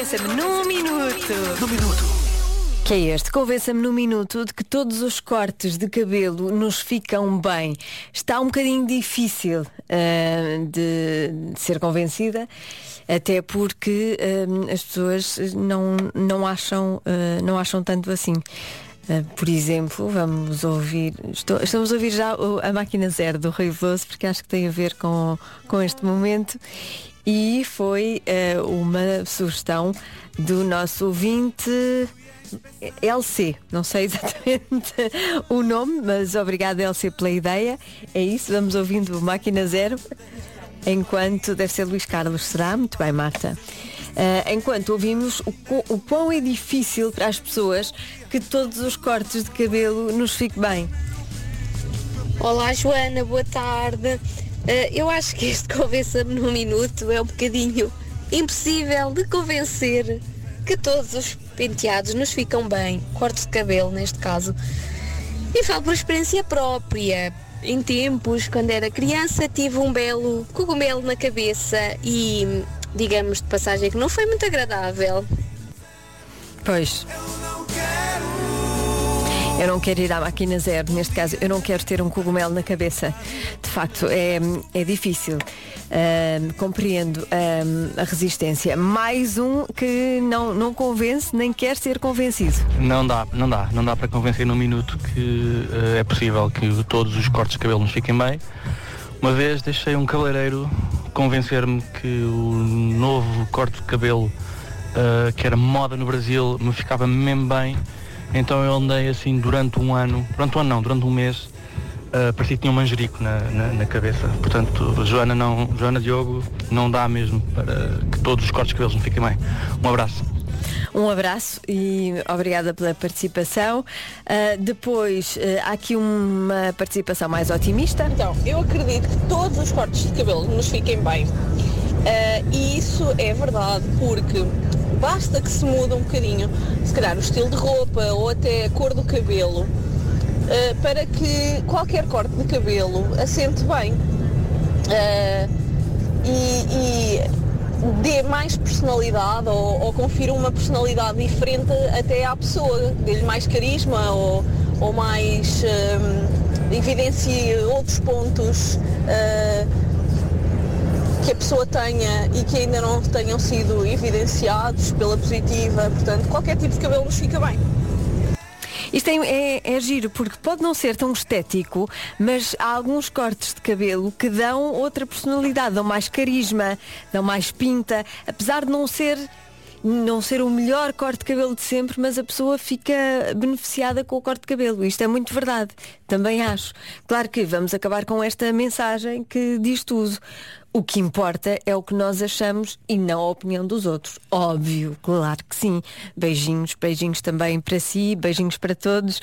Convença-me num minuto. No minuto. Que é este? Convença-me num minuto de que todos os cortes de cabelo nos ficam bem. Está um bocadinho difícil ah, de, de ser convencida, até porque ah, as pessoas não, não, acham, ah, não acham tanto assim. Ah, por exemplo, vamos ouvir, estou- estamos a ouvir já a máquina zero do Rui Veloso, porque acho que tem a ver com, com este momento. E foi ah, uma sugestão do nosso ouvinte LC, não sei exatamente o nome, mas obrigada LC pela ideia. É isso, vamos ouvindo Máquina Zero. Enquanto deve ser Luís Carlos, será? Muito bem, Marta. Ah, enquanto ouvimos o, o quão é difícil para as pessoas que todos os cortes de cabelo nos fiquem bem. Olá Joana, boa tarde. Eh, eu acho que este convença-me num minuto é um bocadinho impossível de convencer que todos os penteados nos ficam bem, cortes de cabelo neste caso. E falo por experiência própria. Em tempos, quando era criança, tive um belo cogumelo na cabeça e, digamos de passagem, que não foi muito agradável. Pois. Eu não quero ir à máquina zero, neste caso, eu não quero ter um cogumelo na cabeça. De facto, é, é difícil. Ahm, compreendo a resistência. Mais um que não, não convence nem quer ser convencido. Não dá, não dá, não dá para convencer num minuto que eh, é possível que todos os cortes de cabelo nos fiquem bem. Uma vez deixei um cabeleireiro convencer-me que o novo corte de cabelo eh, que era moda no Brasil me ficava mesmo bem. Então eu andei assim durante um ano, durante um ano não, durante um mês, uh, parecia que tinha um manjerico na, na, na cabeça. Portanto, Joana, não, Joana Diogo, não dá mesmo para que todos os cortes de cabelos me fiquem bem. Um abraço. Um abraço e obrigada pela participação. Ah, depois, ah, há aqui uma participação mais otimista. Então, eu acredito que todos os cortes de cabelo nos fiquem bem. Ah, e isso é verdade, porque basta que se mude um bocadinho, se calhar o estilo de roupa ou até a cor do cabelo, ah, para que qualquer corte de cabelo assente bem. Ah, e, e dê mais personalidade ou, ou confira uma personalidade diferente até à pessoa, dê-lhe mais carisma ou, ou mais hum, evidencie outros pontos ah, que a pessoa tenha e que ainda não tenham sido evidenciados pela positiva. Portanto, qualquer tipo de cabelo nos fica bem. Isto é, é, é giro, porque pode não ser tão estético, mas há alguns cortes de cabelo que dão outra personalidade, dão mais carisma, dão mais pinta, apesar de não ser não ser o melhor corte de cabelo de sempre, mas a pessoa fica beneficiada com o corte de cabelo. Isto é muito verdade. Também acho. Claro que vamos acabar com esta mensagem que diz tudo. O que importa é o que nós achamos e não a opinião dos outros. Óbvio, claro que sim. Beijinhos, beijinhos também para si, beijinhos para todos.